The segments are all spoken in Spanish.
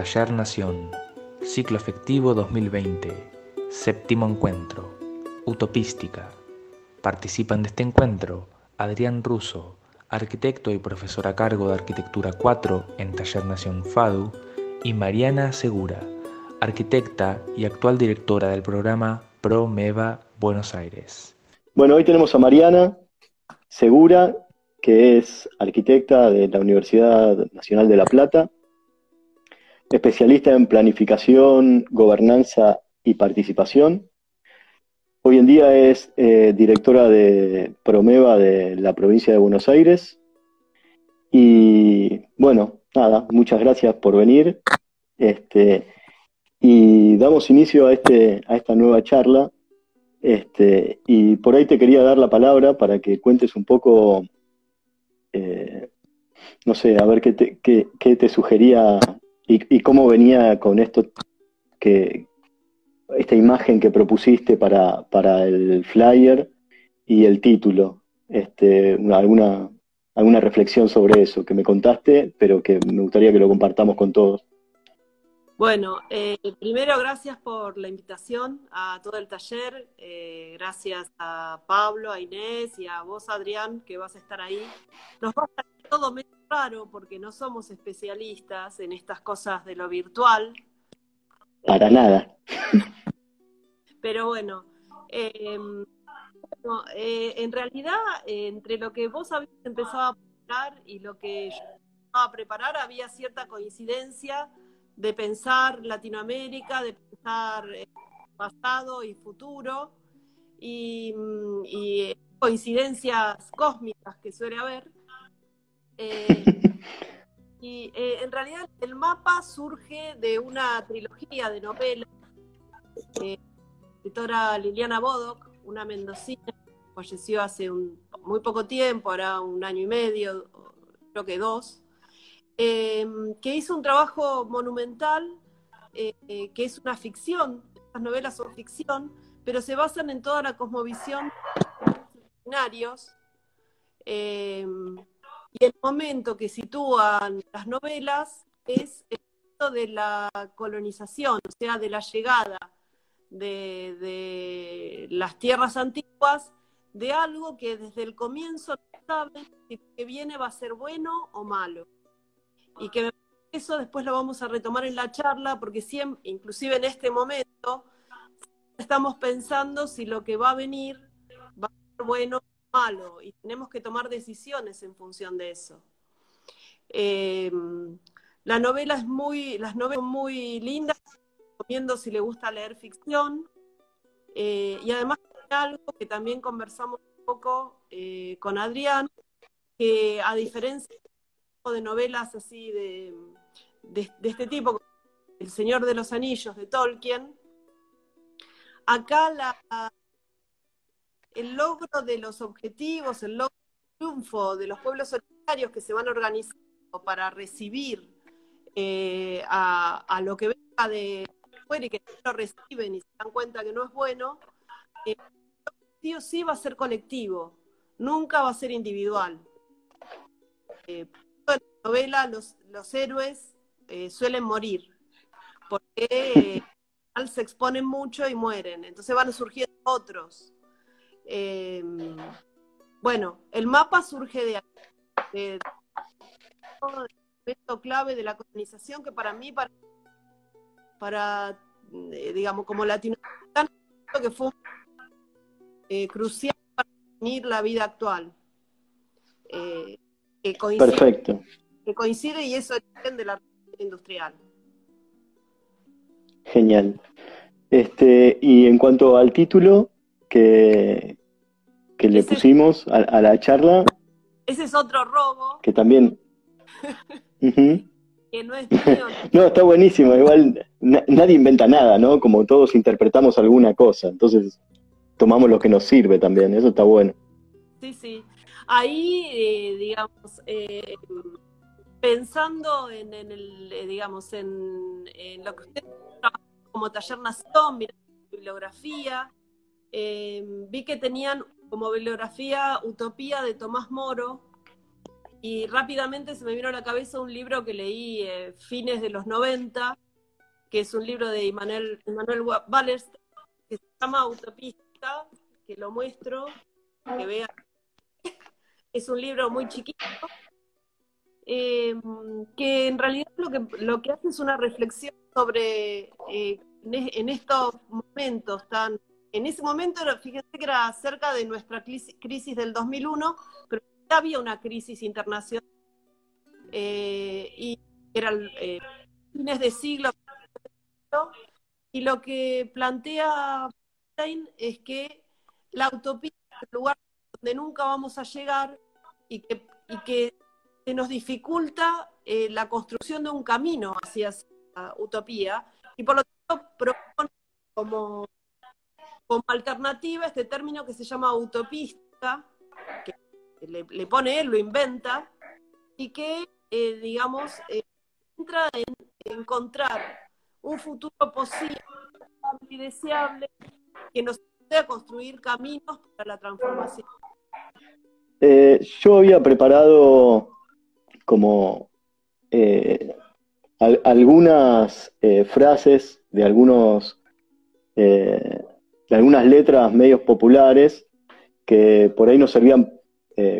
Taller Nación, Ciclo Efectivo 2020, Séptimo Encuentro, Utopística. Participan de este encuentro Adrián Russo, arquitecto y profesor a cargo de Arquitectura 4 en Taller Nación FADU, y Mariana Segura, arquitecta y actual directora del programa ProMeva Buenos Aires. Bueno, hoy tenemos a Mariana Segura, que es arquitecta de la Universidad Nacional de La Plata, especialista en planificación, gobernanza y participación. Hoy en día es eh, directora de Promeva de la provincia de Buenos Aires. Y bueno, nada, muchas gracias por venir. Este, y damos inicio a, este, a esta nueva charla. Este, y por ahí te quería dar la palabra para que cuentes un poco, eh, no sé, a ver qué qué, qué te sugería y, cómo venía con esto, que esta imagen que propusiste para, para el flyer y el título. Este, alguna, alguna reflexión sobre eso que me contaste, pero que me gustaría que lo compartamos con todos. Bueno, eh, primero gracias por la invitación a todo el taller, eh, gracias a Pablo, a Inés y a vos Adrián que vas a estar ahí. Nos va a estar todo medio raro porque no somos especialistas en estas cosas de lo virtual. Para nada. Pero bueno, em, eh, en realidad entre lo que vos habías empezado a preparar y lo que yo estaba a preparar había cierta coincidencia de pensar Latinoamérica, de pensar eh, pasado y futuro y, mm, y coincidencias cósmicas que suele haber. Eh, y eh, en realidad el mapa surge de una trilogía de novelas. Eh, escritora Liliana Bodoc, una mendocina, falleció hace un, muy poco tiempo, ahora un año y medio, creo que dos, que hizo un trabajo monumental, que es una ficción, estas novelas son ficción, pero se basan en toda la cosmovisión de los y el momento que sitúan las novelas es el momento de la colonización, o sea, de la llegada de, las tierras antiguas, de algo que desde el comienzo no saben si lo que viene va a ser bueno o malo. Y que eso después lo vamos a retomar en la charla, porque siempre, inclusive en este momento, estamos pensando si lo que va a venir va a ser bueno malo y tenemos que tomar decisiones en función de eso. Eh, la novela es muy, las novelas son muy lindas, recomiendo si le gusta leer ficción. Eh, y además algo que también conversamos un poco eh, con Adrián, que a diferencia de novelas así de, de, este tipo, El Señor de los Anillos de Tolkien, acá la, el logro de los objetivos, el logro del triunfo de los pueblos originarios que se van organizando para recibir eh, a, lo que venga de fuera y que no lo reciben y se dan cuenta que no es bueno, eh, sí o sí va a ser colectivo, nunca va a ser individual. Eh, en la novela los, los héroes eh, suelen morir, porque se exponen mucho y mueren, entonces van surgiendo otros. Eh, bueno, el mapa surge de, de, de, clave de la colonización que para mí, para, para eh, digamos, como latinoamericano, que fue eh, crucial para definir la vida actual. que coincide, Perfecto. Que coincide y es origen de la revolución industrial. Genial. Este, y en cuanto al título, que, que le pusimos a, la charla. Ese es otro robo. Que también. Que no es mío. no, está buenísimo. Igual nadie inventa nada, ¿no? Como todos interpretamos alguna cosa. Entonces tomamos lo que nos sirve también. Eso está bueno. Sí, sí. Ahí, eh, digamos, eh, pensando en, el, eh, digamos, en, lo que usted como taller nación, mirando bibliografía, vi que tenían como bibliografía Utopía de Tomás Moro, y rápidamente se me vino a la cabeza un libro que leí eh, fines de los 90, que es un libro de Immanuel, Immanuel que se llama Utopista, que lo muestro, que vean. Es un libro muy chiquito, eh, que en realidad lo que, lo que hace es una reflexión sobre, eh, en, estos momentos tan... En ese momento, fíjense que era cerca de nuestra crisis, del 2001, pero ya había una crisis internacional eh, y eran fines de siglo. Y lo que plantea es que la utopía es el lugar donde nunca vamos a llegar y que, y que se nos dificulta eh, la construcción de un camino hacia esa utopía y por lo tanto propone como, como alternativa este término que se llama utopista, que le, pone él, lo inventa, y que, eh, digamos, eh, entra en encontrar un futuro posible y deseable que nos a construir caminos para la transformación. Eh, yo había preparado como algunas frases de algunos de algunas letras medios populares que por ahí nos servían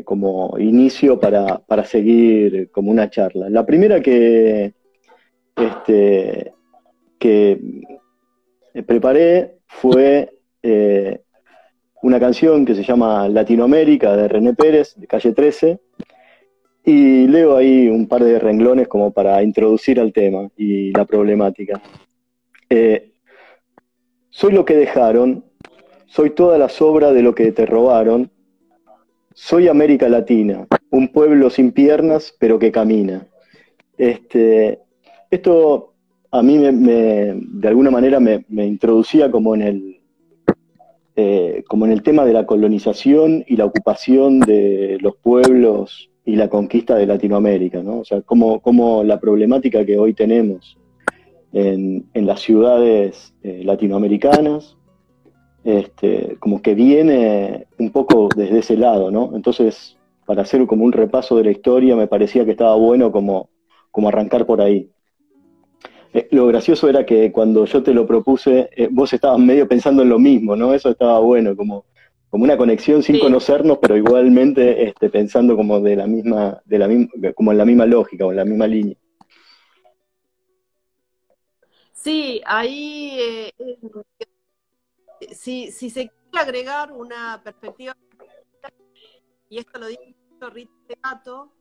como inicio para, para, seguir como una charla. La primera que, este, que preparé fue eh, una canción que se llama Latinoamérica de René Pérez, de calle 13, y leo ahí un par de renglones como para introducir al tema y la problemática. Eh, soy lo que dejaron, soy toda la sobra de lo que te robaron, soy América Latina, un pueblo sin piernas pero que camina. Este, esto a mí de alguna manera me introducía como en el, eh, como en el tema de la colonización y la ocupación de los pueblos y la conquista de Latinoamérica, ¿no? O sea, como, como la problemática que hoy tenemos en, las ciudades eh, latinoamericanas, este, como que viene un poco desde ese lado, ¿no? Entonces, para hacer como un repaso de la historia, me parecía que estaba bueno como, como arrancar por ahí. Eh, lo gracioso era que cuando yo te lo propuse, eh, vos estabas medio pensando en lo mismo, ¿no? Eso estaba bueno, como, como una conexión sin conocernos, pero igualmente este, pensando como de la misma, de la misma, como en la misma lógica o en la misma línea. Sí, ahí eh, si, si se quiere agregar una perspectiva, y esto lo dice Rita Gato,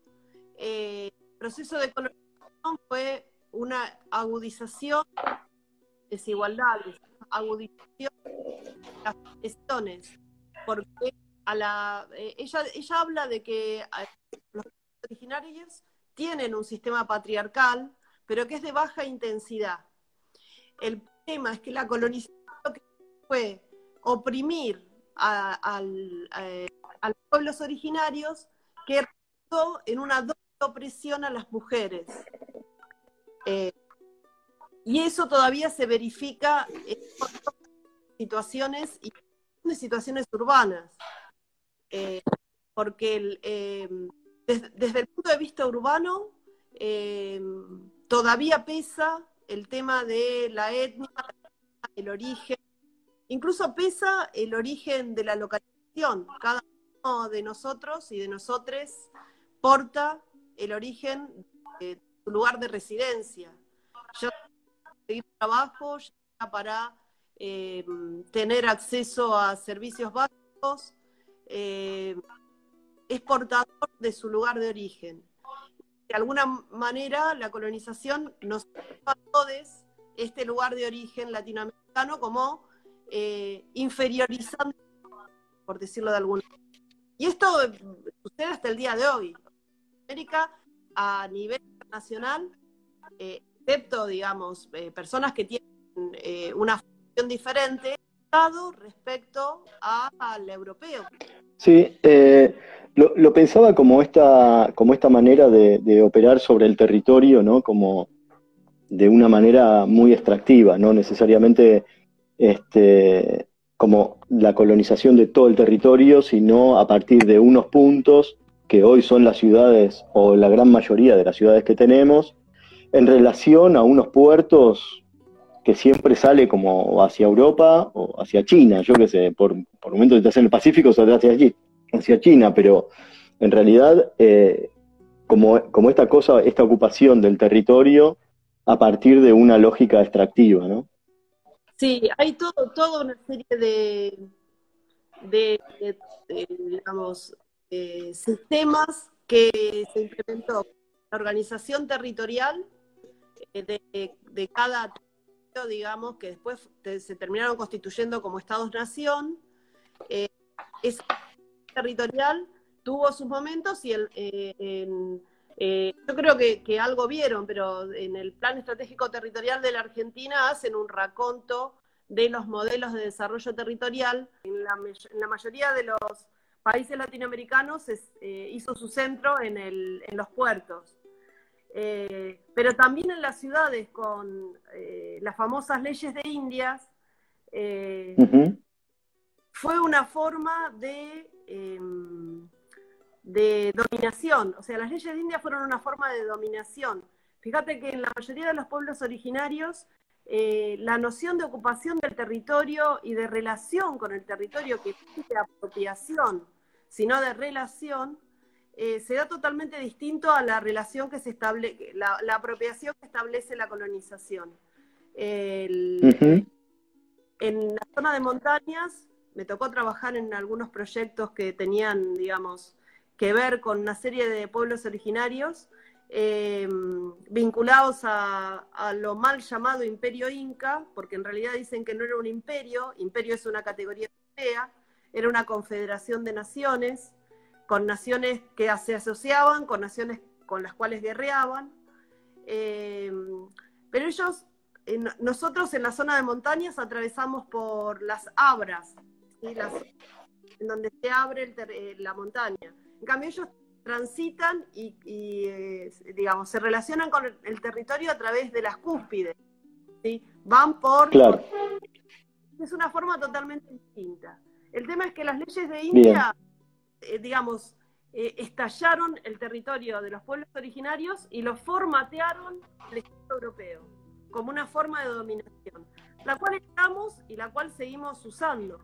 el proceso de colonización fue una agudización de desigualdades, agudización de las cuestiones, porque a la, eh, ella, ella habla de que eh, los originarios tienen un sistema patriarcal, pero que es de baja intensidad. El tema es que la colonización fue oprimir a, eh, a los pueblos originarios que en una doble opresión a las mujeres. Eh, y eso todavía se verifica en situaciones y situaciones urbanas. Eh, porque eh, desde, el punto de vista urbano todavía pesa el tema de la etnia, el origen, incluso pesa el origen de la localización. Cada uno de nosotros y de nosotres porta el origen de lugar de residencia. Ya seguir trabajo, ya para eh, tener acceso a servicios básicos, eh, es portador de su lugar de origen. De alguna manera, la colonización nos a todos este lugar de origen latinoamericano como eh, inferiorizando, por decirlo de alguna manera. Y esto sucede hasta el día de hoy. América, a nivel nacional, eh, excepto, digamos, eh, personas que tienen eh, una función diferente, respecto al europeo. Sí, lo, pensaba como esta, como esta manera de, operar sobre el territorio, ¿no? Como de una manera muy extractiva, no necesariamente este, como la colonización de todo el territorio, sino a partir de unos puntos que hoy son las ciudades o la gran mayoría de las ciudades que tenemos, en relación a unos puertos que siempre sale como hacia Europa o hacia China, yo qué sé, por, por momentos estás en el Pacífico, saldrá hacia allí, hacia China, pero en realidad eh, como, como esta cosa, esta ocupación del territorio a partir de una lógica extractiva, ¿no? Sí, hay todo, toda una serie de, de, digamos, sistemas que se implementó la organización territorial eh, de, de cada digamos, que después se terminaron constituyendo como estados-nación. Eh, esa territorial tuvo sus momentos y el, eh, eh, yo creo que, algo vieron, pero en el Plan Estratégico Territorial de la Argentina hacen un raconto de los modelos de desarrollo territorial. En la, en la mayoría de los países latinoamericanos hizo su centro en, el, en los puertos. Eh, pero también en las ciudades con eh, las famosas leyes de Indias, eh, fue una forma de, em, de dominación. O sea, las leyes de Indias fueron una forma de dominación. Fíjate que en la mayoría de los pueblos originarios, la noción de ocupación del territorio y de relación con el territorio, que no de apropiación, sino de relación, eh, se da totalmente distinto a la relación que se establece, la, apropiación que establece la colonización. En la zona de montañas me tocó trabajar en algunos proyectos que tenían, digamos, que ver con una serie de pueblos originarios em, vinculados a, a, lo mal llamado imperio inca, porque en realidad dicen que no era un imperio, imperio es una categoría europea, era una confederación de naciones, con naciones que se asociaban, con naciones con las cuales guerreaban. Eh, pero ellos, nosotros en la zona de montañas atravesamos por las abras, en donde se abre eh, la montaña. En cambio, ellos transitan y, eh, digamos, se relacionan con el, territorio a través de las cúspides. Van por... Claro. Es una forma totalmente distinta. El tema es que las leyes de India... Eh, digamos, eh, estallaron el territorio de los pueblos originarios y lo formatearon al Estado europeo como una forma de dominación, la cual estamos y la cual seguimos usando.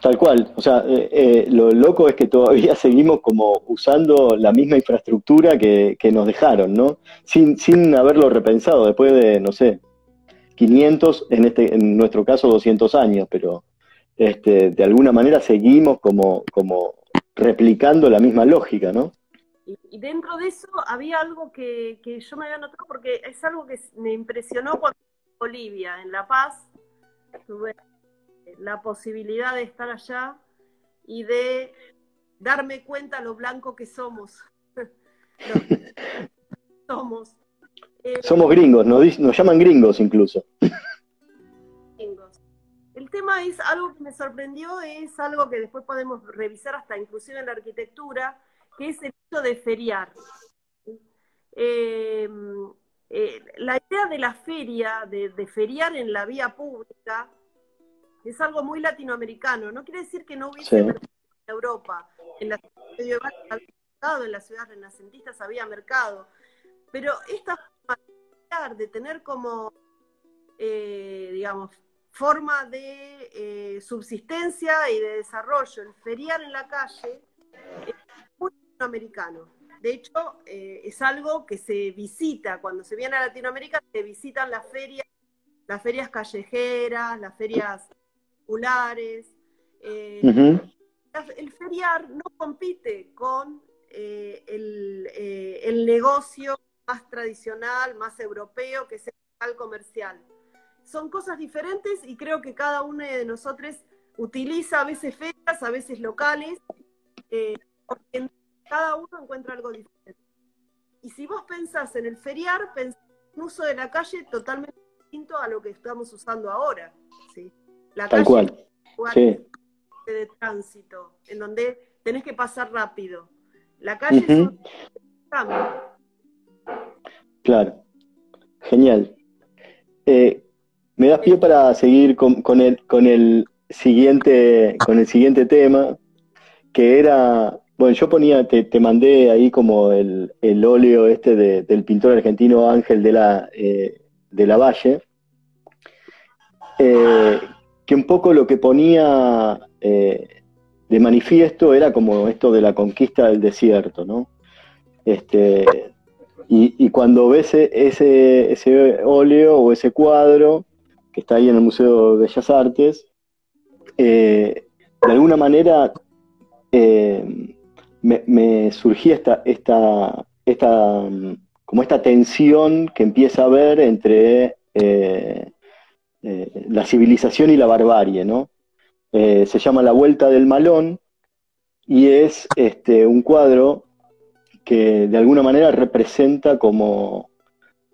Tal cual, o sea, eh, lo loco es que todavía seguimos como usando la misma infraestructura que, nos dejaron, ¿no? Sin, sin haberlo repensado, después de, no sé, 500, en, este, en nuestro caso 200 años, pero este, de alguna manera seguimos como, como replicando la misma lógica, ¿no? Y, dentro de eso había algo que, yo me había notado porque es algo que me impresionó cuando en Bolivia, en La Paz, tuve la posibilidad de estar allá y de darme cuenta lo blanco que somos. somos. somos gringos, nos, nos llaman gringos incluso. El tema es algo que me sorprendió, es algo que después podemos revisar hasta inclusive en la arquitectura, que es el hecho de feriar. Eh, eh, la idea de la feria, de, feriar en la vía pública, es algo muy latinoamericano. No quiere decir que no hubiese mercado en Europa. En la ciudad en las ciudades renacentistas había mercado. Pero esta forma de tener como, eh, digamos, forma de eh, subsistencia y de desarrollo, el feriar en la calle, es muy latinoamericano. De hecho, eh, es algo que se visita, cuando se viene a Latinoamérica, se visitan las ferias, las ferias callejeras, las ferias populares. Eh, el feriar no compite con el, el negocio más tradicional, más europeo, que es el comercial son cosas diferentes y creo que cada uno de nosotros utiliza a veces ferias, a veces locales, eh, porque cada uno encuentra algo diferente. Y si vos pensás en el feriar, pensás en un uso de la calle totalmente distinto a lo que estamos usando ahora. Tal cual. Sí. de tránsito, en donde tenés que pasar rápido. La calle es un Claro. Genial. Eh, me das pie para seguir con, el, con, el siguiente, con el siguiente tema, que era, bueno, yo ponía, te, te mandé ahí como el, el óleo este de- del pintor argentino Ángel de la, eh, de la Valle, eh, que un poco lo que ponía eh, de manifiesto era como esto de la conquista del desierto, ¿no? Este, y, cuando ves e- ese, ese óleo o ese cuadro que está ahí en el Museo de Bellas Artes, eh, de alguna manera eh, me, surgía esta, esta, esta, mm, como esta tensión que empieza a haber entre eh, la civilización y la barbarie, ¿no? Eh, se llama La Vuelta del Malón y es este, un cuadro que de alguna manera representa como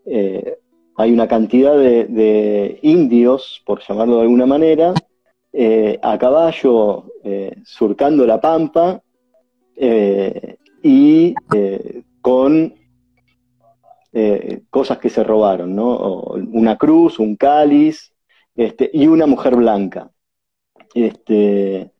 eh, hay una cantidad de, indios, por llamarlo de alguna manera, a caballo surcando la pampa y con cosas que se robaron, ¿no? Una cruz, un cáliz este, y una mujer blanca. Este,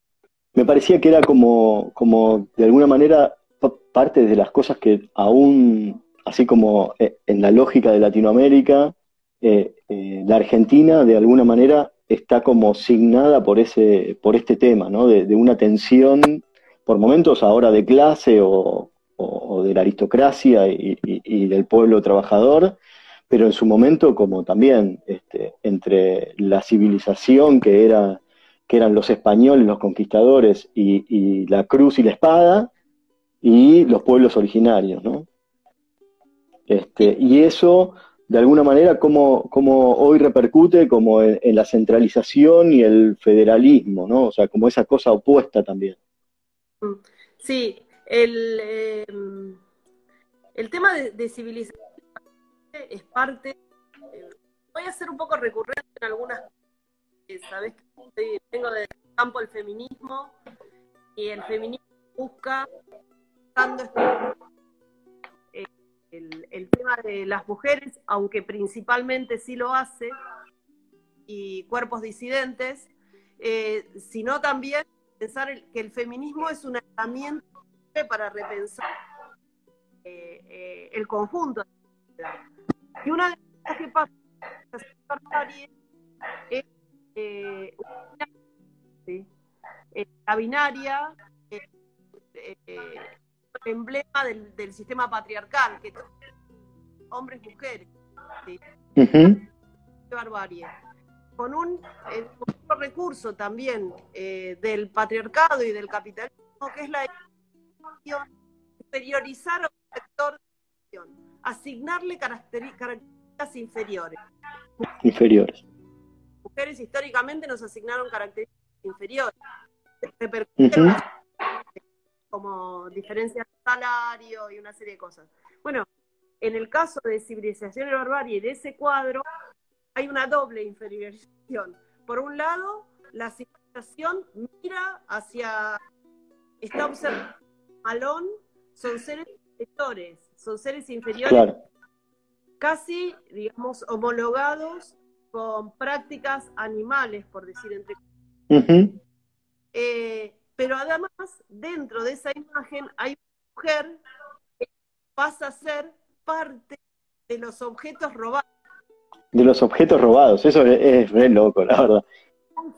me parecía que era como, como de alguna manera pa- parte de las cosas que aún, así como eh, en la lógica de Latinoamérica, eh, eh, la Argentina de alguna manera está como signada por ese, por este tema, ¿no? De, una tensión, por momentos ahora de clase o, o- de la aristocracia y- y del pueblo trabajador, pero en su momento como también este, entre la civilización que era que eran los españoles, los conquistadores, y, la cruz y la espada, y los pueblos originarios, ¿no? Este, y eso, de alguna manera, como, como hoy repercute como en, la centralización y el federalismo, ¿no? O sea, como esa cosa opuesta también. Sí, el, eh, el tema de, de civilización es parte, eh, voy a ser un poco recurrente en algunas eh, sabes que vengo del campo del feminismo y el feminismo busca buscando eh, el, el tema de las mujeres, aunque principalmente sí lo hace, y cuerpos disidentes, eh, sino también pensar que el feminismo es una herramienta para repensar el conjunto de la sociedad. Y una de las cosas que pasa es eh, una- ¿sí? Eh, la binaria, eh, eh, el emblema del, del sistema patriarcal, que todos hombres mujeres, ¿sí? Qué barbarie. Con un, eh, con recurso también del patriarcado y del capitalismo, que es la superiorizar a un sector de la asignarle características inferiores. Inferiores. Mujeres históricamente nos asignaron características inferiores. Como diferencias de salario y una serie de cosas. Bueno, en el caso de civilización y barbarie de ese cuadro, hay una doble inferiorización. Por un lado, la civilización mira hacia, está observando, Malón son seres inferiores, son seres inferiores Claro. casi, digamos, homologados con prácticas animales, por decir entre Eh, pero además, dentro de esa imagen hay una mujer que pasa a ser parte de los objetos robados. De los objetos robados. Eso es, re loco, la verdad.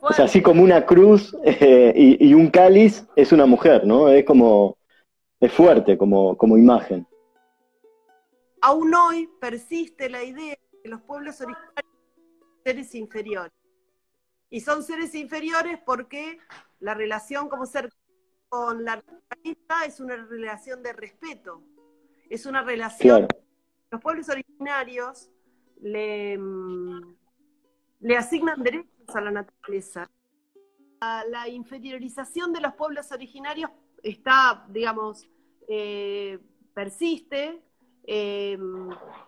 O sea, así como una cruz eh, y, y un cáliz es una mujer, ¿no? Es como, es fuerte como, como imagen. Aún hoy persiste la idea de que los pueblos originarios son seres inferiores. Y son seres inferiores porque la relación como ser con la naturaleza es una relación de respeto. Es una relación Claro. los pueblos originarios le, mm, le asignan derechos a la naturaleza. La, la inferiorización de los pueblos originarios está, digamos, eh, persiste eh,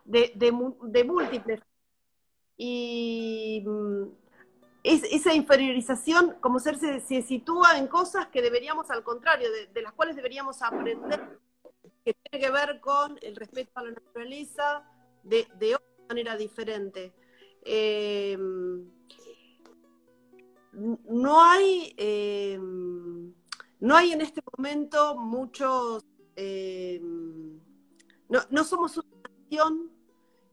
de, múltiples. Y mm, es- esa inferiorización como ser se, sitúa en cosas que deberíamos, al contrario, de, las cuales deberíamos aprender que tiene que ver con el respeto a la naturaleza de, otra manera diferente. Eh, no hay, eh, no hay en este momento muchos, no, no, somos una nación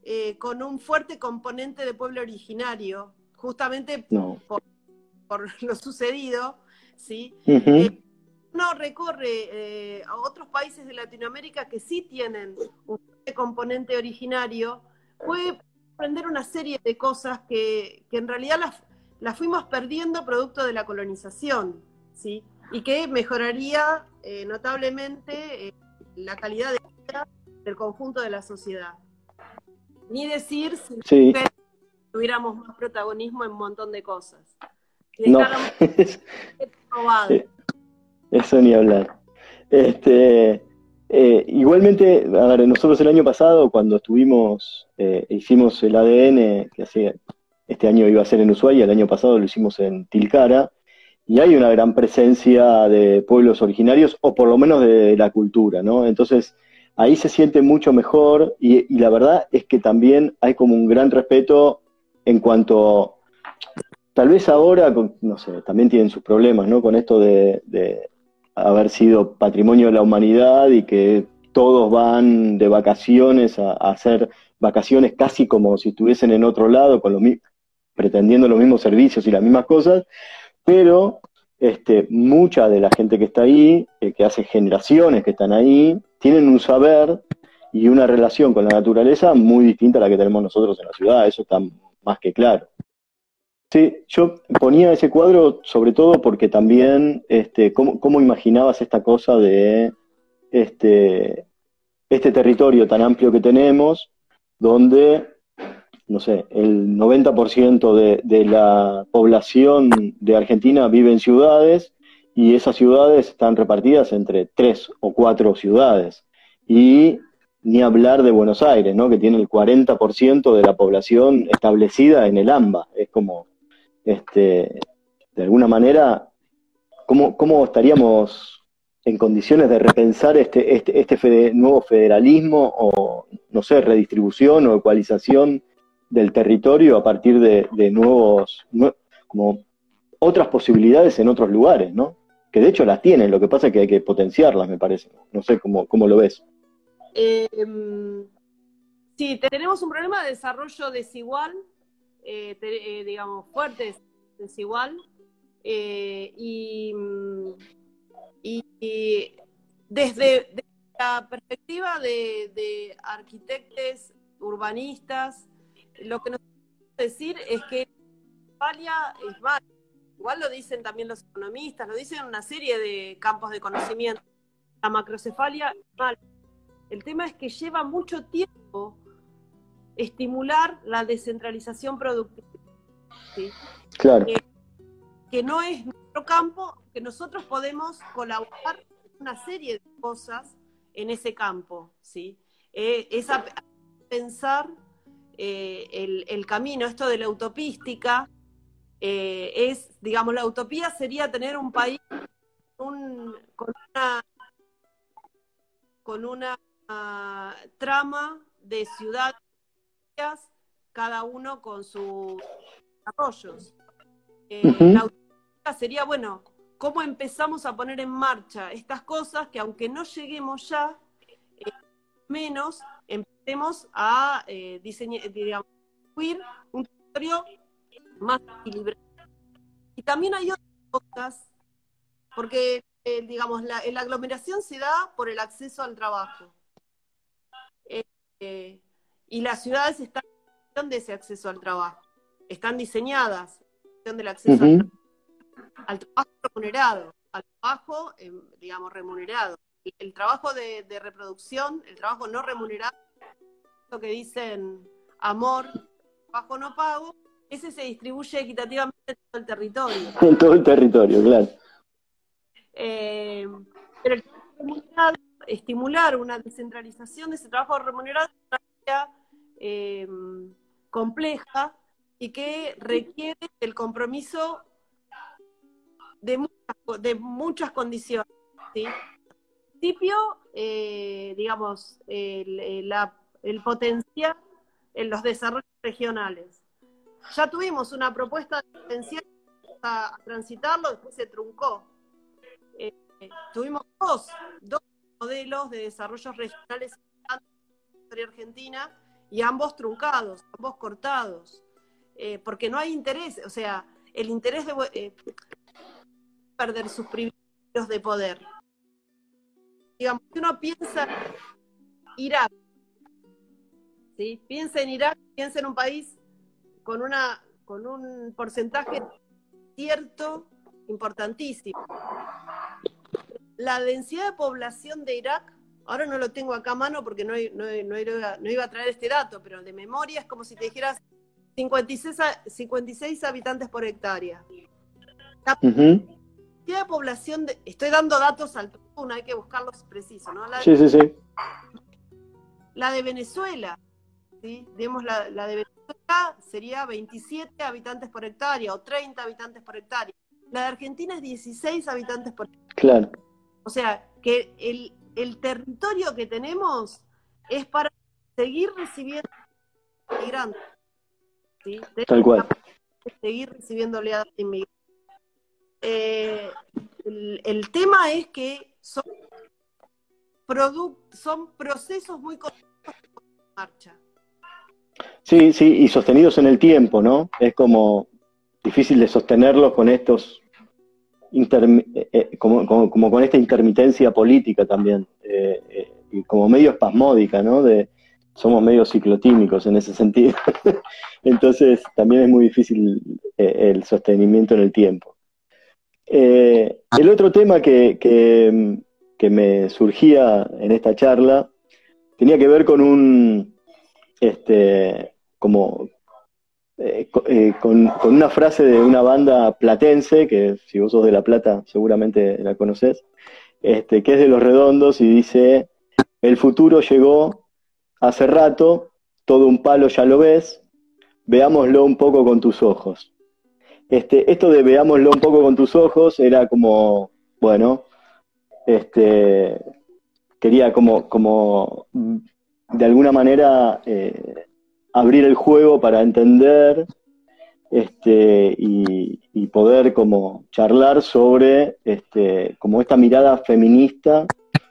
eh, con un fuerte componente de pueblo originario, justamente por, lo sucedido, ¿sí? Uh uno recorre a otros países de Latinoamérica que sí tienen un fuerte componente originario, puede aprender una serie de cosas que, que en realidad las, las fuimos perdiendo producto de la colonización, ¿sí? Y que mejoraría eh, notablemente eh, la calidad de vida del conjunto de la sociedad. Ni decir si tuviéramos más protagonismo en un montón de cosas. No. Eso ni hablar. Este, eh, igualmente, a ver, nosotros el año pasado, cuando estuvimos, hicimos el ADN, que hacía este año iba a ser en Ushuaia, el año pasado lo hicimos en Tilcara, y hay una gran presencia de pueblos originarios, o por lo menos de la cultura, ¿no? Entonces, ahí se siente mucho mejor, y, la verdad es que también hay como un gran respeto en cuanto, tal vez ahora, no sé, también tienen sus problemas, ¿no? Con esto de, haber sido patrimonio de la humanidad y que todos van de vacaciones a, hacer vacaciones casi como si estuviesen en otro lado, con pretendiendo los mismos servicios y las mismas cosas, pero este, mucha de la gente que está ahí, eh, que hace generaciones que están ahí, tienen un saber y una relación con la naturaleza muy distinta a la que tenemos nosotros en la ciudad, eso está más que claro. Sí, yo ponía ese cuadro sobre todo porque también, este, ¿cómo, imaginabas esta cosa de este, este territorio tan amplio que tenemos, donde no sé, el 90% de, de la población de Argentina vive en ciudades y esas ciudades están repartidas entre tres o cuatro ciudades. Y ni hablar de Buenos Aires, ¿no? que tiene el 40% de la población establecida en el AMBA. Es como, este, de alguna manera, ¿cómo, cómo estaríamos en condiciones de repensar este, este, este nuevo federalismo o, no sé, redistribución o ecualización del territorio a partir de, nuevos, como otras posibilidades en otros lugares, ¿no? Que de hecho las tienen, lo que pasa es que hay que potenciarlas, me parece. No sé cómo, cómo lo ves. Em, sí, tenemos un problema de desarrollo desigual, eh, eh, digamos, fuerte desigual, eh, y, desde, la perspectiva de, arquitectos urbanistas, lo que nos decir es que Westfalia es válida. Igual lo dicen también los economistas, lo dicen en una serie de campos de conocimiento. La macrocefalia es válida. El tema es que lleva mucho tiempo estimular la descentralización productiva. Claro. Que, no es nuestro campo, que nosotros podemos colaborar en una serie de cosas en ese campo. ¿sí? Eh, es pensar eh, el, camino, esto de la utopística, eh, es, digamos, la utopía sería tener un país con una, con una ah, trama de ciudades, cada uno con sus desarrollos. Eh, la utopía sería, bueno, ¿cómo empezamos a poner en marcha estas cosas que aunque no lleguemos ya, menos empecemos a eh, diseñar, digamos, un territorio más equilibrado. Y también hay otras cosas, porque, eh, digamos, la, la, aglomeración se da por el acceso al trabajo. Eh, y las ciudades están en de ese acceso al trabajo. Están diseñadas en del acceso al, al, trabajo remunerado, al trabajo, digamos, remunerado el trabajo de, reproducción, el trabajo no remunerado, lo que dicen amor, trabajo no pago, ese se distribuye equitativamente en todo el territorio. En todo el territorio, claro. Eh, pero el trabajo estimular una descentralización de ese trabajo remunerado es una tarea eh, compleja y que requiere el compromiso de muchas, de muchas condiciones. ¿sí? principio, eh, digamos, el, potencial en los desarrollos regionales. Ya tuvimos una propuesta de potencial a, transitarlo, después se truncó. Eh, tuvimos dos, dos modelos de desarrollo regionales en la argentina y ambos truncados, ambos cortados, eh, porque no hay interés, o sea, el interés de eh, perder sus privilegios de poder. Digamos, si uno piensa en Irak, ¿sí? piensa en Irak, piensa en un país con, una, con un porcentaje cierto importantísimo. La densidad de población de Irak, ahora no lo tengo acá a mano porque no, no, iba, a traer este dato, pero de memoria es como si te dijeras 56, 56 habitantes por hectárea. La densidad de población, de, estoy dando datos al no hay que buscarlos precisos, ¿no? La sí, sí, sí. La de Venezuela, ¿sí? Digamos, la, la de Venezuela sería 27 habitantes por hectárea o 30 habitantes por hectárea. La de Argentina es 16 habitantes por Claro. O sea, que el, el territorio que tenemos es para seguir recibiendo inmigrantes. ¿sí? Tal cual. Seguir recibiendo oleadas de inmigrantes. Eh, el, el, tema es que son, son procesos muy en marcha. Sí, sí, y sostenidos en el tiempo, ¿no? Es como difícil de sostenerlos con estos eh, eh, como, con esta intermitencia política también, eh, y como medio espasmódica, ¿no? De, somos medio ciclotímicos en ese sentido. Entonces también es muy difícil el sostenimiento en el tiempo. el otro tema que, que, me surgía en esta charla tenía que ver con un, este, como, eh, eh, con, una frase de una banda platense, que si vos sos de La Plata seguramente la conocés, este, que es de Los Redondos y dice, el futuro llegó hace rato, todo un palo ya lo ves, veámoslo un poco con tus ojos. Este, esto de veámoslo un poco con tus ojos era como, bueno, este, quería como, como de alguna manera eh, abrir el juego para entender este, y, poder como charlar sobre este, como esta mirada feminista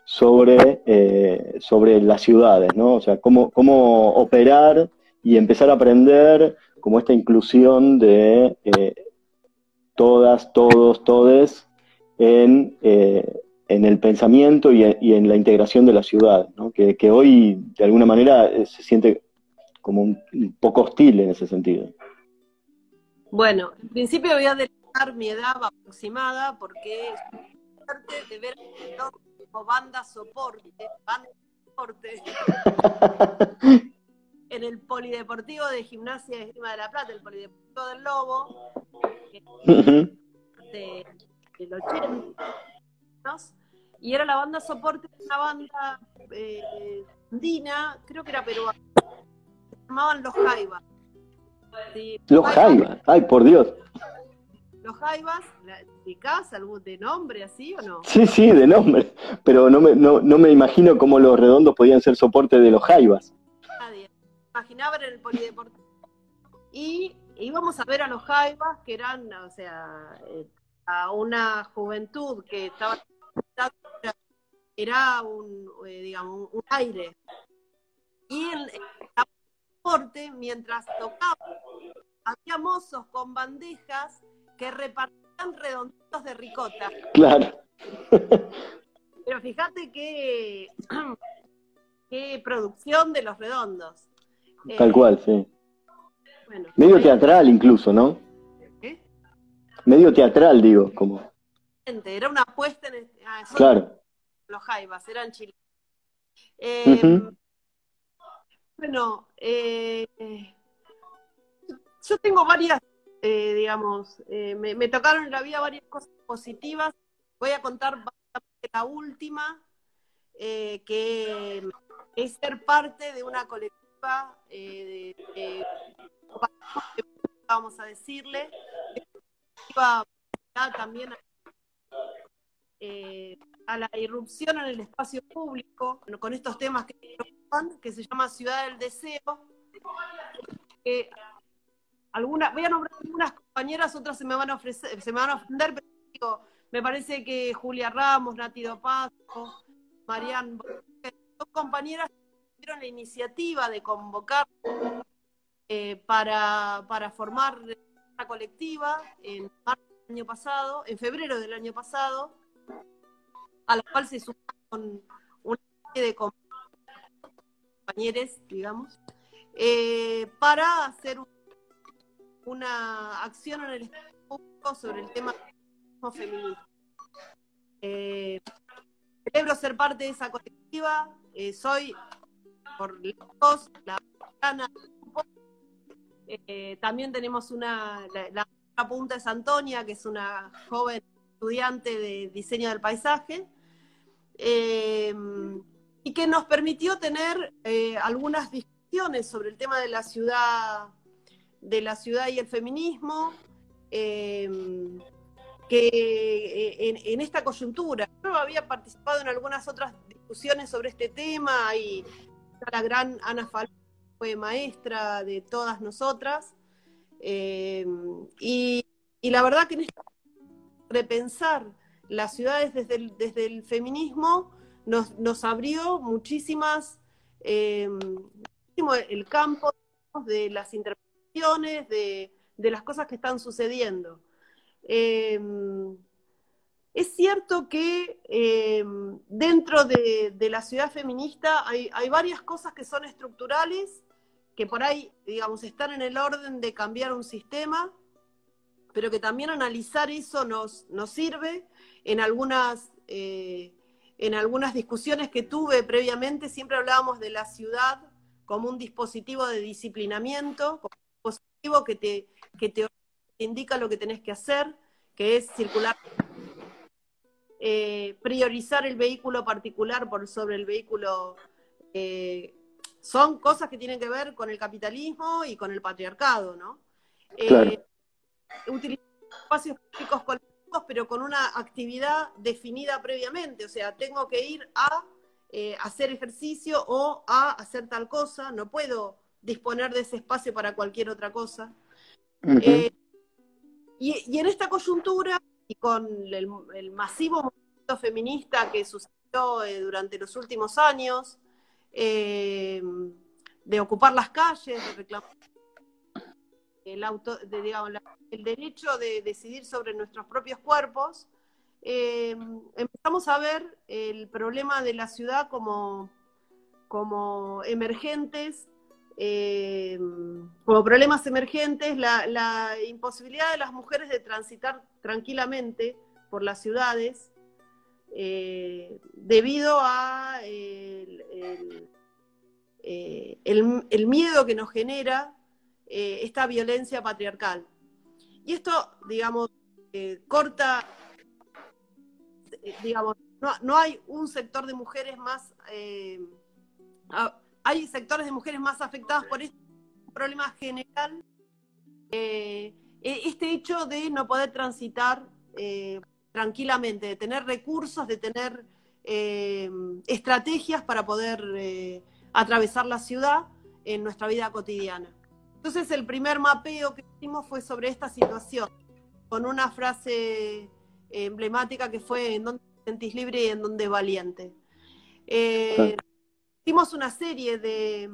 sobre, eh, sobre las ciudades, ¿no? O sea, cómo, cómo operar y empezar a aprender como esta inclusión de eh, todas, todos, todes en, en el pensamiento y, en la integración de la ciudad, ¿no? que, que, hoy de alguna manera se siente como un, poco hostil en ese sentido. Bueno, en principio voy a dejar mi edad aproximada porque es parte de ver como banda soporte, banda soporte en el Polideportivo de Gimnasia de Esgrima de la Plata, el Polideportivo del Lobo, de, del 80, y era la banda soporte de una banda eh, andina, creo que era peruana llamaban los Jaivas. los Jaivas, ay, por Dios. Los Jaivas, ¿explicás algún de nombre así o no? Sí, sí, de nombre, pero no me, no, me imagino cómo los redondos podían ser soporte de los Jaivas. Nadie. Imaginaba en el polideportivo. Y íbamos a ver a los Jaivas, que eran, o sea, eh, a una juventud que estaba era un, eh, digamos, un, aire. Y en, mientras tocaba, había mozos con bandejas que repartían redonditos de ricota. Claro. Pero fíjate qué, qué producción de los redondos. Tal cual, sí. Medio teatral incluso, ¿no? ¿Qué? Medio teatral, digo, como. Era una apuesta en... Ah, claro. Los jaivas, eran chilenos. Eh, bueno, eh, yo tengo varias, eh, digamos, eh, me, tocaron en la vida varias cosas positivas. Voy a contar la última, que es ser parte de una colectiva, de, vamos a decirle, también a la irrupción en el espacio público con estos temas que que se llama Ciudad del Deseo. alguna, voy a nombrar algunas compañeras, otras se me van a ofrecer, se me van a ofender, pero digo, me parece que Julia Ramos, Nati Dopazo, Marian, son compañeras que tuvieron la iniciativa de convocar eh, para, para formar una colectiva en marzo del año pasado, en febrero del año pasado, a la cual se sumaron una serie de compañeros, digamos, eh, para hacer una acción en el público sobre el tema femenino. Eh, celebro ser parte de esa colectiva, eh, soy por lejos la gana eh, también tenemos una, la, la, punta es Antonia, que es una joven estudiante de diseño del paisaje, eh, y que nos permitió tener algunas discusiones sobre el tema de la ciudad, de la ciudad y el feminismo que eh, en, esta coyuntura, yo había participado en algunas otras discusiones sobre este tema y la gran Ana Falú fue maestra de todas nosotras. Eh, y, la verdad que en este repensar las ciudades desde el, desde el feminismo nos, nos abrió muchísimas, eh, el campo de las intervenciones, de, de las cosas que están sucediendo. Em, es cierto que em, dentro de, la ciudad feminista hay, varias cosas que son estructurales, que por ahí, digamos, están en el orden de cambiar un sistema, pero que también analizar eso nos, nos sirve. En algunas, eh, en algunas discusiones que tuve previamente, siempre hablábamos de la ciudad como un dispositivo de disciplinamiento, como un dispositivo que te, que te indica lo que tenés que hacer, que es circular, eh, priorizar el vehículo particular por sobre el vehículo. Eh, son cosas que tienen que ver con el capitalismo y con el patriarcado, ¿no? Utilizar espacios públicos colectivos, pero con una actividad definida previamente, o sea, tengo que ir a hacer ejercicio o a hacer tal cosa, no puedo disponer de ese espacio para cualquier otra cosa. Y, en esta coyuntura y con el, masivo movimiento feminista que sucedió eh, durante los últimos años, eh, de ocupar las calles, de reclamar el, auto, el derecho de decidir sobre nuestros propios cuerpos, eh, empezamos a ver el problema de la ciudad como, como emergentes eh, como problemas emergentes, la, imposibilidad de las mujeres de transitar tranquilamente por las ciudades eh, debido a el, el, miedo que nos genera eh, esta violencia patriarcal. Y esto, digamos, corta, digamos, no, no, hay un sector de mujeres más hay sectores de mujeres más afectadas por este problema general. Eh, e, este hecho de no poder transitar eh, tranquilamente, de tener recursos, de tener eh, estrategias para poder atravesar la ciudad en nuestra vida cotidiana. Entonces el primer mapeo que hicimos fue sobre esta situación, con una frase emblemática que fue en donde te sentís libre y en donde valiente. Hicimos una serie de,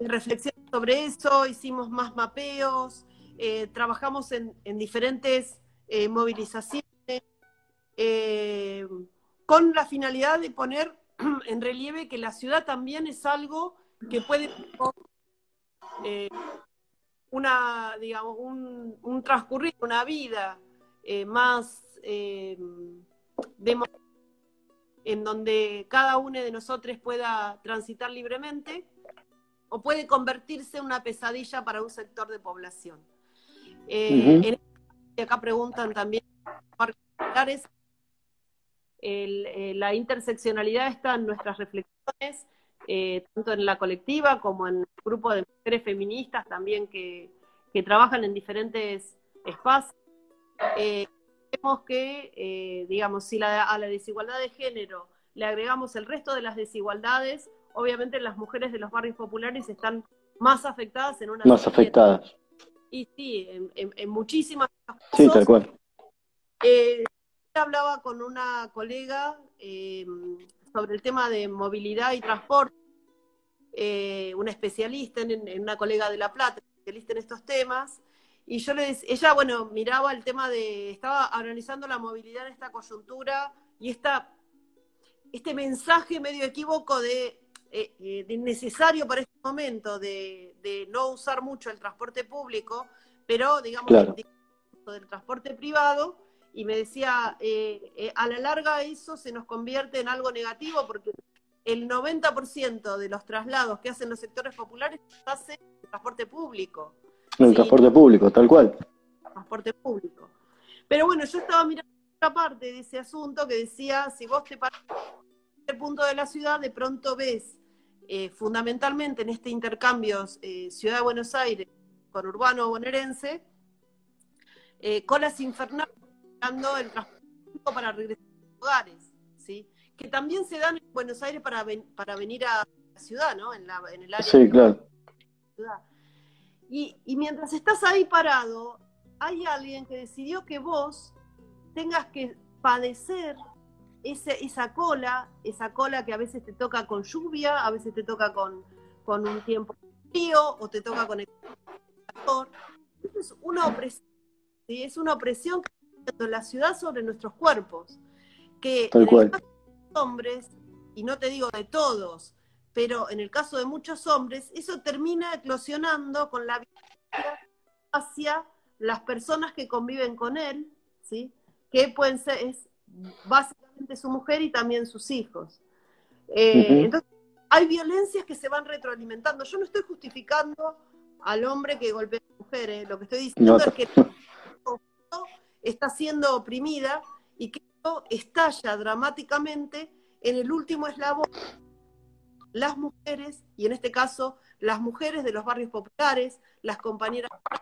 reflexiones sobre eso, hicimos más mapeos, eh, trabajamos en, diferentes eh, movilizaciones, eh, con la finalidad de poner en relieve que la ciudad también es algo que puede una, digamos, un, un, transcurrir, una vida más democrática en donde cada uno de nosotros pueda transitar libremente o puede convertirse en una pesadilla para un sector de población. Eh, este acá preguntan también eh, la interseccionalidad está en nuestras reflexiones, eh, tanto en la colectiva como en el grupo de mujeres feministas también que, que trabajan en diferentes espacios vemos que, eh, digamos, si a la desigualdad de género le agregamos el resto de las desigualdades, obviamente las mujeres de los barrios populares están más afectadas en una... Más afectadas. Y sí, en, muchísimas cosas. Sí, tal cual. Eh, hablaba con una colega eh, sobre el tema de movilidad y transporte, eh, una especialista, en, una colega de La Plata, especialista en estos temas, y yo le decía, ella, bueno, miraba el tema de, estaba analizando la movilidad en esta coyuntura y esta, este mensaje medio equívoco de, eh, de necesario para este momento de, de, no usar mucho el transporte público, pero digamos, del transporte privado, y me decía, eh, eh, a la larga eso se nos convierte en algo negativo porque el 90% de los traslados que hacen los sectores populares se hace en transporte público. En el transporte público, tal cual. Transporte público. Pero bueno, yo estaba mirando otra parte de ese asunto que decía, si vos te paras en el punto de la ciudad, de pronto ves eh, fundamentalmente en este intercambio Ciudad de Buenos Aires con urbano bonaerense, colas infernales el transporte para regresar a los hogares, ¿sí? Que también se dan en Buenos Aires para, para venir a la ciudad, ¿no? En, el área sí, claro. ciudad. Y, mientras estás ahí parado, hay alguien que decidió que vos tengas que padecer ese, esa cola, esa cola que a veces te toca con lluvia, a veces te toca con, con un tiempo frío o te toca con el calor. es una opresión, ¿sí? es una opresión que la ciudad sobre nuestros cuerpos. Que en el caso de hombres, y no te digo de todos, pero en el caso de muchos hombres, eso termina eclosionando con la violencia hacia las personas que conviven con él, ¿sí? que pueden ser, es básicamente su mujer y también sus hijos. Eh, entonces, hay violencias que se van retroalimentando. Yo no estoy justificando al hombre que golpea a mujeres, ¿eh? lo que estoy diciendo es que está siendo oprimida y que esto estalla dramáticamente en el último eslabón. Las mujeres, y en este caso las mujeres de los barrios populares, las compañeras de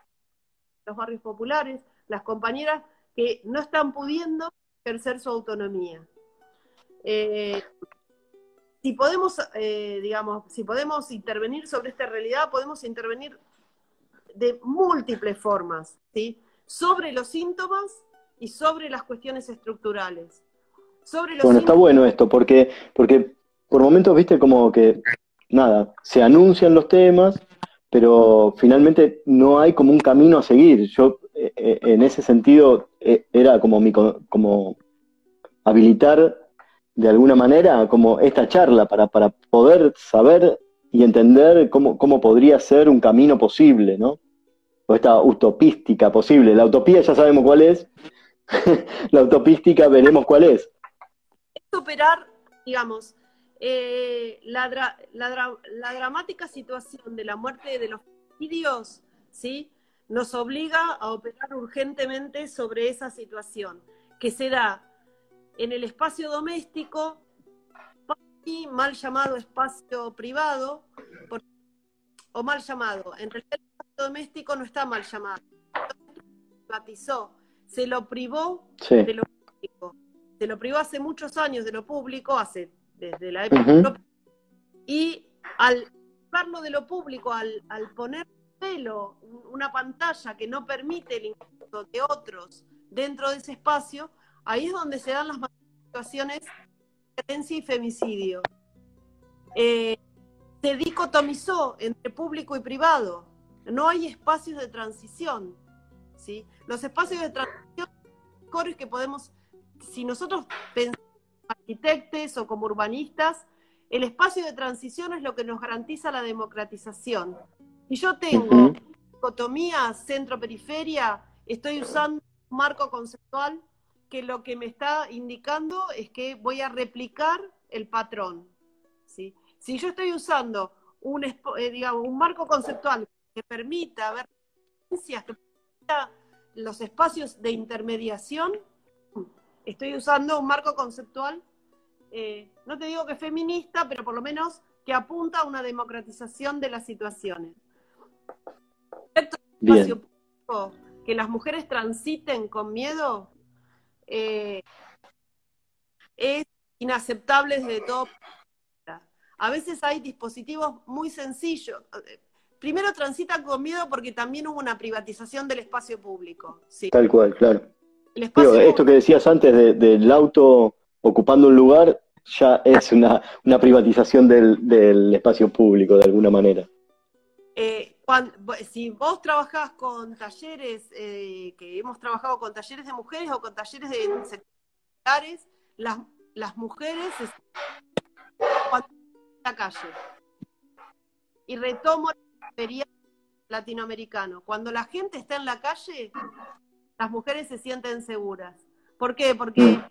los barrios populares, las compañeras que no están pudiendo ejercer su autonomía. Eh, si podemos, eh, digamos, si podemos intervenir sobre esta realidad, podemos intervenir de múltiples formas, ¿sí? Sobre los síntomas y sobre las cuestiones estructurales. Sobre bueno, está bueno esto, porque, porque por momentos, viste, como que, nada, se anuncian los temas, pero finalmente no hay como un camino a seguir. Yo, eh, eh, en ese sentido, eh, era como, mi, como habilitar de alguna manera como esta charla para, para poder saber y entender cómo, cómo podría ser un camino posible, ¿no? O esta utopística posible. La utopía ya sabemos cuál es, la utopística veremos cuál es. Superar, digamos, eh, la, la, dramática situación de la muerte de los homicidios, ¿sí? Nos obliga a operar urgentemente sobre esa situación, que se da en el espacio doméstico, mal llamado espacio privado, o mal llamado. En realidad doméstico no está mal llamado. Se se lo privó de lo público. Se lo privó hace muchos años de lo público, hace desde la época. Y al privarlo de lo público, al, al poner pelo, una pantalla que no permite el ingreso de otros dentro de ese espacio, ahí es donde se dan las situaciones de violencia y femicidio. Eh, se dicotomizó entre público y privado no hay espacios de transición. ¿sí? Los espacios de transición mejores que podemos, si nosotros pensamos como arquitectos o como urbanistas, el espacio de transición es lo que nos garantiza la democratización. Si yo tengo dicotomía centro-periferia, estoy usando un marco conceptual que lo que me está indicando es que voy a replicar el patrón. ¿sí? Si yo estoy usando un, eh, digamos, un marco conceptual que permita ver que permita los espacios de intermediación, estoy usando un marco conceptual, eh, no te digo que feminista, pero por lo menos que apunta a una democratización de las situaciones. que las mujeres transiten con miedo eh, es inaceptable desde todo. A veces hay dispositivos muy sencillos primero transitan con miedo porque también hubo una privatización del espacio público. Tal cual, claro. esto que decías antes del auto ocupando un lugar ya es una, privatización del, espacio público de alguna manera. Eh, si vos trabajás con talleres, eh, que hemos trabajado con talleres de mujeres o con talleres de sectores, las, las mujeres cuando la calle. Y retomo experiencia latinoamericano. Cuando la gente está en la calle, las mujeres se sienten seguras. ¿Por qué? Porque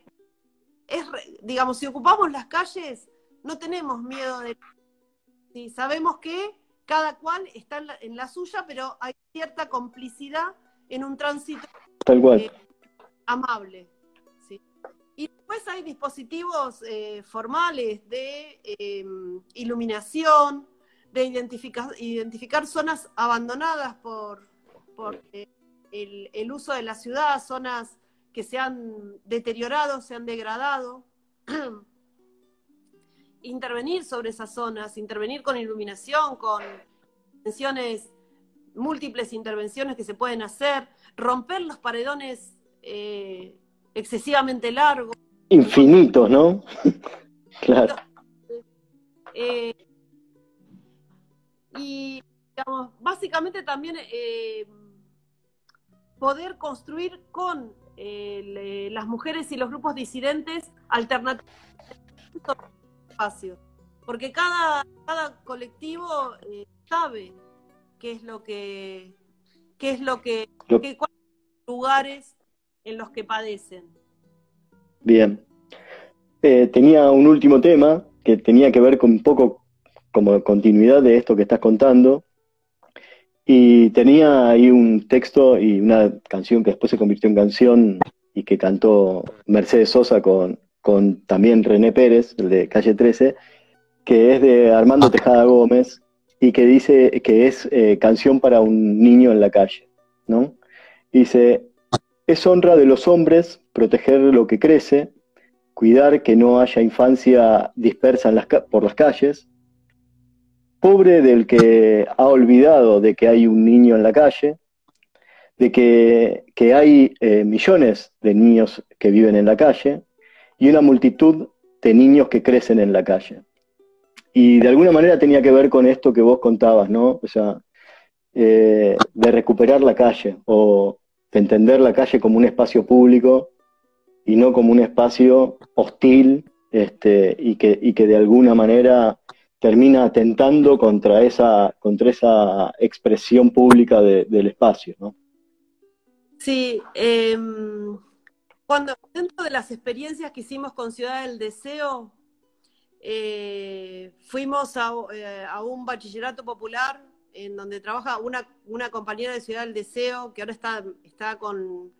es, digamos, si ocupamos las calles, no tenemos miedo de... ¿sí? Sabemos que cada cual está en la, suya, pero hay cierta complicidad en un tránsito eh, amable. Y después hay dispositivos eh, formales de em, iluminación, de identificar, identificar zonas abandonadas por, por eh, el, uso de la ciudad, zonas que se han deteriorado, se han degradado. intervenir sobre esas zonas, intervenir con iluminación, con intervenciones, múltiples intervenciones que se pueden hacer, romper los paredones eh, excesivamente largos. Infinitos, ¿no? claro. Eh, y, digamos, básicamente también eh, poder construir con eh, las mujeres y los grupos disidentes alternativos espacios. Porque cada, cada colectivo sabe qué es lo que, qué es lo que, qué, cuáles lugares en los que padecen. Bien. Eh, tenía un último tema que tenía que ver con un poco como continuidad de esto que estás contando. Y tenía ahí un texto y una canción que después se convirtió en canción y que cantó Mercedes Sosa con, con también René Pérez, el de Calle 13, que es de Armando Tejada Gómez y que dice que es eh, canción para un niño en la calle, ¿no? Dice, es honra de los hombres proteger lo que crece, cuidar que no haya infancia dispersa por las calles. Pobre del que ha olvidado de que hay un niño en la calle, de que, hay eh, millones de niños que viven en la calle y una multitud de niños que crecen en la calle. Y de alguna manera tenía que ver con esto que vos contabas, ¿no? O sea, eh, de recuperar la calle o entender la calle como un espacio público y no como un espacio hostil este, y, que, y que de alguna manera termina atentando contra esa, contra esa expresión pública del espacio, ¿no? Sí, em, cuando dentro de las experiencias que hicimos con Ciudad del Deseo, eh, fuimos a, eh, a, un bachillerato popular en donde trabaja una, una compañera de Ciudad del Deseo, que ahora está, está con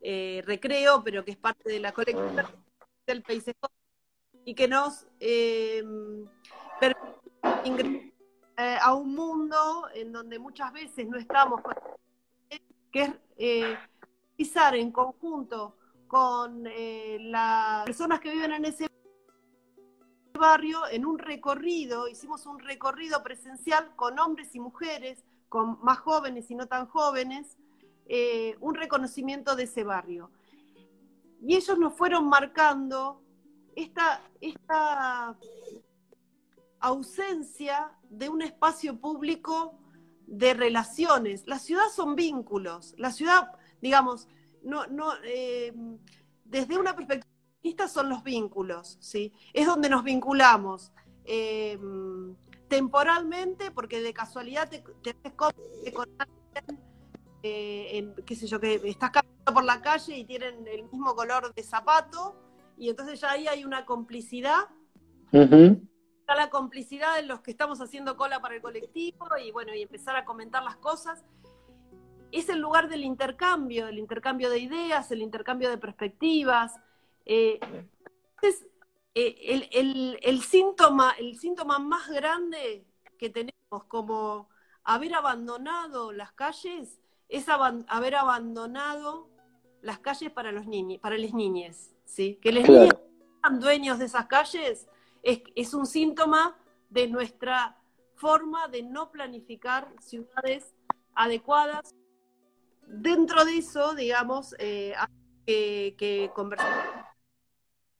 eh, Recreo, pero que es parte de la colectiva del PICJ, y que nos eh, permite ingresar eh, a un mundo en donde muchas veces no estamos, que es eh, pisar en conjunto con las personas que viven en ese barrio en un recorrido, hicimos un recorrido presencial con hombres y mujeres, con más jóvenes y no tan jóvenes, eh, un reconocimiento de ese barrio. Y ellos nos fueron marcando esta, esta ausencia de un espacio público de relaciones. La ciudad son vínculos. La ciudad, digamos, no, no, eh, desde una perspectiva son los vínculos, ¿sí? Es donde nos vinculamos eh, temporalmente, porque de casualidad te, te con alguien, eh, qué sé yo, que estás caminando por la calle y tienen el mismo color de zapato, y entonces ya ahí hay una complicidad. Está la complicidad de los que estamos haciendo cola para el colectivo y bueno, y empezar a comentar las cosas. Es el lugar del intercambio, el intercambio de ideas, el intercambio de perspectivas, eh, eh, el, síntoma, el síntoma más grande que tenemos como haber abandonado las calles es haber abandonado las calles para los niños, para las niñas, ¿sí? Que los niños sean dueños de esas calles es, un síntoma de nuestra forma de no planificar ciudades adecuadas. Dentro de eso, digamos, eh, que, que conversar.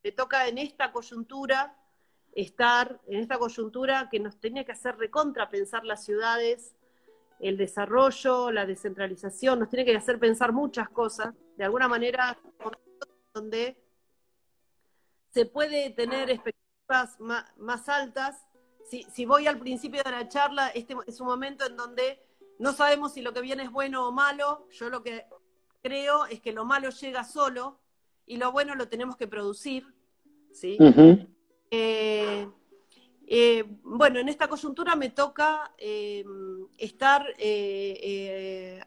Me toca en esta coyuntura estar, en esta coyuntura que nos tenía que hacer recontra pensar las ciudades, el desarrollo, la descentralización, nos tiene que hacer pensar muchas cosas. De alguna manera, donde se puede tener expectativas más, altas. Si, si, voy al principio de la charla, este es un momento en donde no sabemos si lo que viene es bueno o malo. Yo lo que creo es que lo malo llega solo y lo bueno lo tenemos que producir. ¿sí? Eh, eh, bueno, en esta coyuntura me toca eh, estar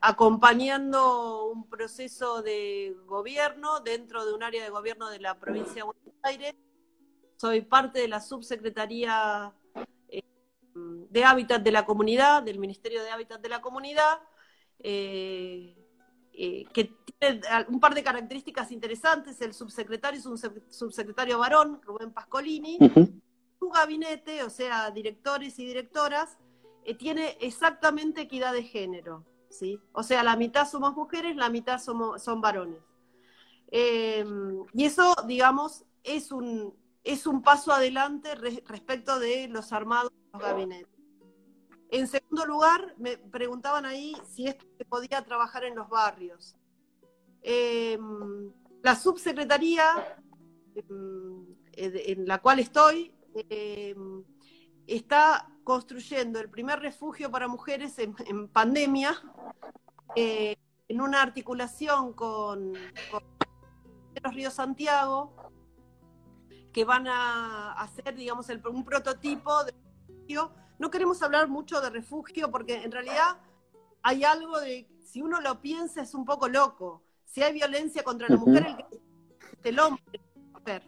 acompañando un proceso de gobierno dentro de un área de gobierno de la provincia de Buenos Aires. Soy parte de la subsecretaría de Hábitat de la Comunidad, del Ministerio de Hábitat de la Comunidad, que tiene un par de características interesantes. El subsecretario es un subsecretario varón, Rubén Pascolini. Su gabinete, o sea, directores y directoras, eh, tiene exactamente equidad de género. ¿sí? O sea, la mitad somos mujeres, la mitad somos, son varones. Y eso, digamos, es un, es un paso adelante respecto de los armados de los gabinetes. En segundo lugar, me preguntaban ahí si esto se podía trabajar en los barrios. Em, la subsecretaría em, en la cual estoy em, está construyendo el primer refugio para mujeres en, pandemia, eh, en una articulación con, los Ríos Santiago, que van a hacer, digamos, un prototipo de refugio no queremos hablar mucho de refugio porque en realidad hay algo de, si uno lo piensa, es un poco loco. Si hay violencia contra la mujer, el, que, el hombre, la mujer.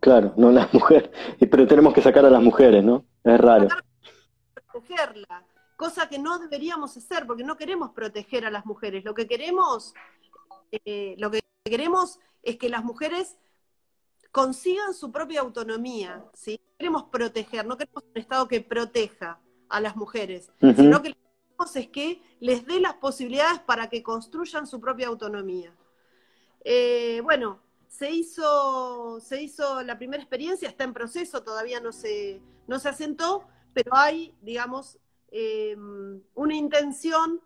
Claro, no la mujer, pero tenemos que sacar a las mujeres, ¿no? Es raro. Protegerla, cosa que no deberíamos hacer porque no queremos proteger a las mujeres. Lo que queremos, eh, lo que queremos es que las mujeres consigan su propia autonomía, ¿sí? Queremos proteger, no queremos un Estado que proteja a las mujeres, sino que lo que queremos es que les dé las posibilidades para que construyan su propia autonomía. Eh, bueno, se hizo, se hizo la primera experiencia, está en proceso, todavía no se, no se asentó, pero hay, digamos, em, una intención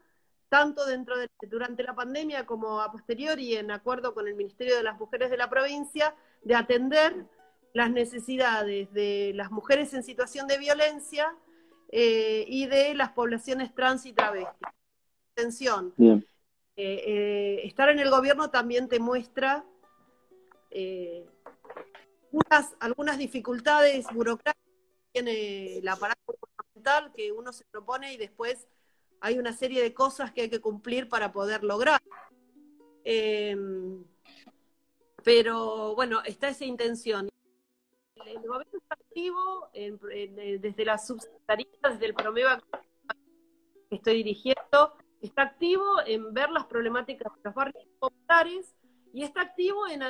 tanto dentro de, durante la pandemia como a posteriori, en acuerdo con el Ministerio de las Mujeres de la provincia, de atender las necesidades de las mujeres en situación de violencia eh, y de las poblaciones trans y travestis. Atención, eh, eh, estar en el gobierno también te muestra algunas dificultades burocráticas que tiene el aparato gubernamental que uno se propone y después hay una serie de cosas que hay que cumplir para poder lograr. Pero bueno, está esa intención. El gobierno está activo desde la subsecretaría, desde el Promeva que estoy dirigiendo, está activo en ver las problemáticas de los barrios populares y está activo en,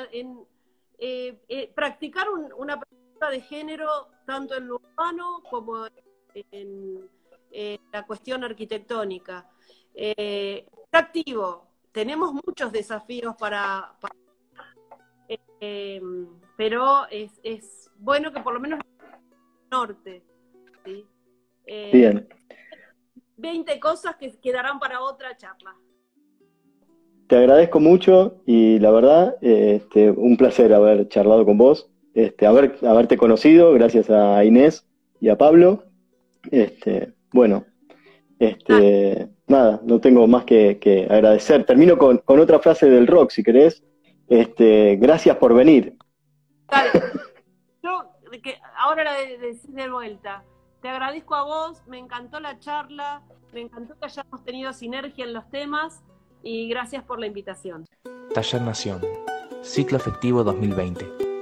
eh, eh, practicar una práctica de género tanto en lo urbano como en, la cuestión arquitectónica. Eh, está activo. Tenemos muchos desafíos para Em, pero es, es, bueno que por lo menos norte. ¿sí? Eh, Bien. 20 cosas que quedarán para otra charla. Te agradezco mucho y la verdad, este, un placer haber charlado con vos, este, haber, haberte conocido, gracias a Inés y a Pablo. Este, bueno, este, nada, no tengo más que, agradecer. Termino con, con, otra frase del rock, si querés, este, gracias por venir. Yo, que ahora la de, decir de vuelta. Te agradezco a vos, me encantó la charla, me encantó que hayamos tenido sinergia en los temas y gracias por la invitación. Taller Nación, ciclo efectivo 2020.